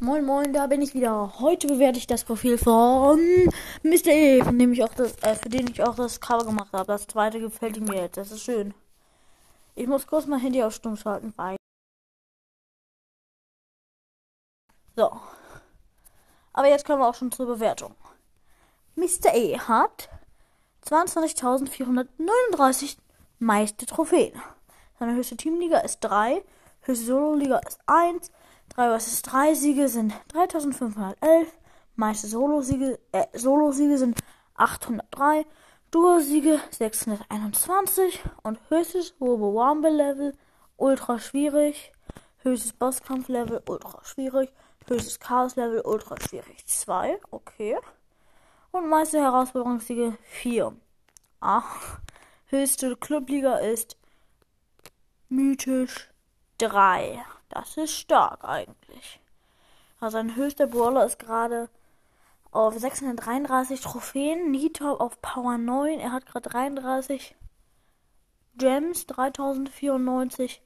Moin Moin, da bin ich wieder. Heute bewerte ich das Profil von Mr. E, von dem ich auch das, äh, für den ich auch das Cover gemacht habe. Das zweite gefällt mir jetzt. Das ist schön. Ich muss kurz mein Handy auf Stumm schalten, weil. So. Aber jetzt kommen wir auch schon zur Bewertung. Mr. E hat 22.439 meiste Trophäen. Seine höchste Teamliga ist 3, höchste Solo-Liga ist 1, 3 vs 3 Siege sind 3511, meiste Solo-Siege äh, Solo sind 803, Duo-Siege 621 und höchstes Robo-Wumble-Level ultra schwierig, höchstes Bosskampf-Level ultra schwierig, höchstes Chaos-Level ultra schwierig 2, okay. Und meiste Herausforderungssiege 4. Ah, höchste Clubliga ist mythisch 3. Das ist stark eigentlich. Also sein höchster Brawler ist gerade auf 633 Trophäen. Nito auf Power 9. Er hat gerade 33 Gems, 3094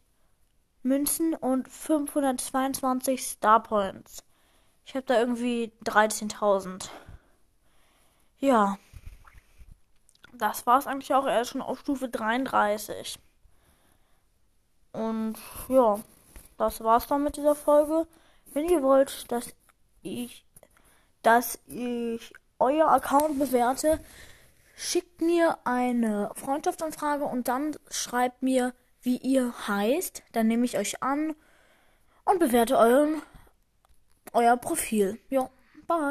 Münzen und 522 Star Points. Ich habe da irgendwie 13.000. Ja. Das war's eigentlich auch. Er ist schon auf Stufe 33. Und ja, das war's dann mit dieser Folge. Wenn ihr wollt, dass ich, dass ich euer Account bewerte, schickt mir eine Freundschaftsanfrage und dann schreibt mir, wie ihr heißt. Dann nehme ich euch an und bewerte euren, euer Profil. Ja, bye.